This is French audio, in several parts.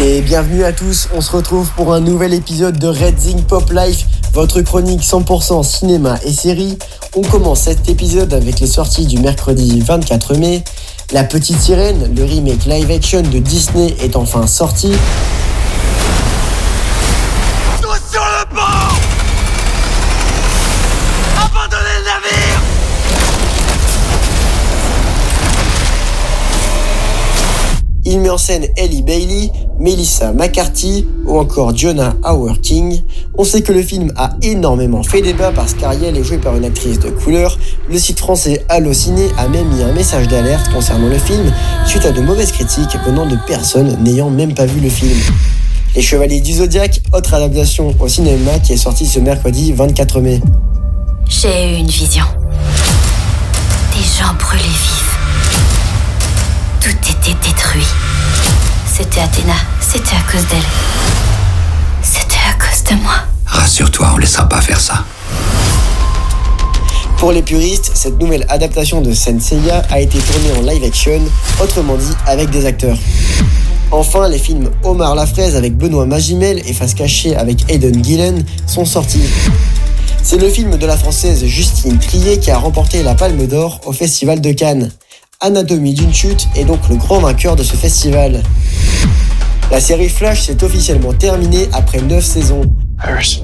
Et bienvenue à tous, on se retrouve pour un nouvel épisode de Red Zing Pop Life, votre chronique 100% cinéma et série. On commence cet épisode avec les sorties du mercredi 24 mai. La Petite Sirène, le remake live action de Disney est enfin sorti. Il met en scène Ellie Bailey, Melissa McCarthy ou encore Jonah Howard King. On sait que le film a énormément fait débat parce qu'Ariel est jouée par une actrice de couleur. Le site français Allociné a même mis un message d'alerte concernant le film suite à de mauvaises critiques venant de personnes n'ayant même pas vu le film. Les Chevaliers du Zodiaque, autre adaptation au cinéma qui est sortie ce mercredi 24 mai. J'ai eu une vision. Des gens brûlés vifs tout était détruit. C'était Athéna. C'était à cause d'elle. C'était à cause de moi. Rassure-toi, on laissera pas faire ça. Pour les puristes, cette nouvelle adaptation de Senseiya a été tournée en live action, autrement dit avec des acteurs. Enfin, les films Omar la fraise avec Benoît Magimel et Face cachée avec Aidan Gillen sont sortis. C'est le film de la française Justine Trier qui a remporté la Palme d'Or au Festival de Cannes. Anatomie d'une chute est donc le grand vainqueur de ce festival. La série Flash s'est officiellement terminée après 9 saisons. Iris,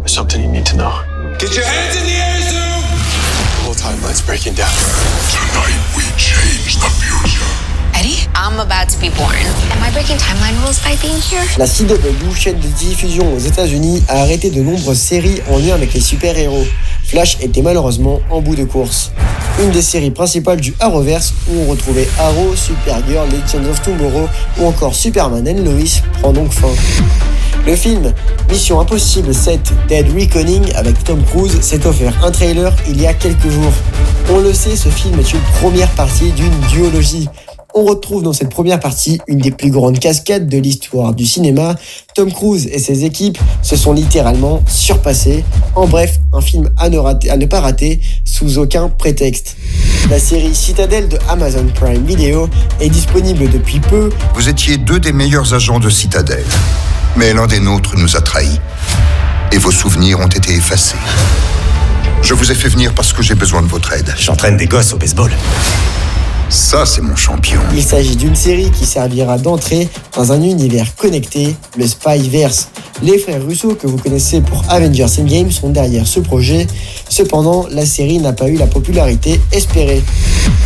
there's something you need to know. Get your hands in the air, Zoom! The whole timeline's breaking down. Tonight we change the future. Eddie, I'm about to be born. Am I breaking timeline rules by being here? La CW, chaîne de diffusion aux États-Unis, a arrêté de nombreuses séries en lien avec les super-héros. Flash était malheureusement en bout de course une des séries principales du Arrowverse où on retrouvait Arrow, Supergirl, Legends of Tomorrow ou encore Superman and Lois prend donc fin. Le film Mission Impossible 7 Dead Reckoning avec Tom Cruise s'est offert un trailer il y a quelques jours. On le sait, ce film est une première partie d'une duologie on retrouve dans cette première partie une des plus grandes cascades de l'histoire du cinéma. Tom Cruise et ses équipes se sont littéralement surpassés. En bref, un film à ne, à ne pas rater sous aucun prétexte. La série Citadel de Amazon Prime Video est disponible depuis peu. Vous étiez deux des meilleurs agents de Citadel, mais l'un des nôtres nous a trahis. Et vos souvenirs ont été effacés. Je vous ai fait venir parce que j'ai besoin de votre aide. J'entraîne des gosses au baseball. Ça, c'est mon champion. Il s'agit d'une série qui servira d'entrée dans un univers connecté, le Spyverse. Les frères Russo, que vous connaissez pour Avengers Endgame, sont derrière ce projet. Cependant, la série n'a pas eu la popularité espérée.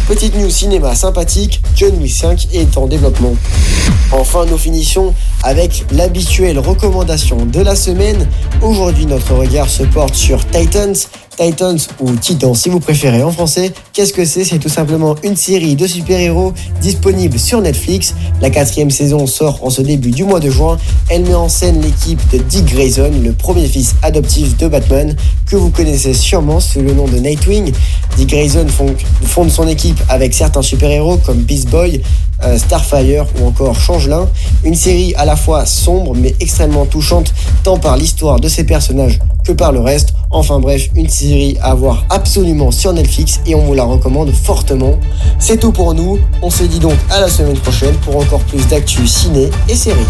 Petite news cinéma sympathique, John Wick 5 est en développement. Enfin, nous finissons avec l'habituelle recommandation de la semaine. Aujourd'hui, notre regard se porte sur Titans, Titans ou Titan si vous préférez en français. Qu'est-ce que c'est? C'est tout simplement une série de super-héros disponible sur Netflix. La quatrième saison sort en ce début du mois de juin. Elle met en scène l'équipe de Dick Grayson, le premier fils adoptif de Batman, que vous connaissez sûrement sous le nom de Nightwing. Dick Grayson fonde son avec certains super-héros comme Beast Boy, euh, Starfire ou encore Changelin. Une série à la fois sombre mais extrêmement touchante tant par l'histoire de ses personnages que par le reste. Enfin bref, une série à voir absolument sur Netflix et on vous la recommande fortement. C'est tout pour nous, on se dit donc à la semaine prochaine pour encore plus d'actu ciné et séries.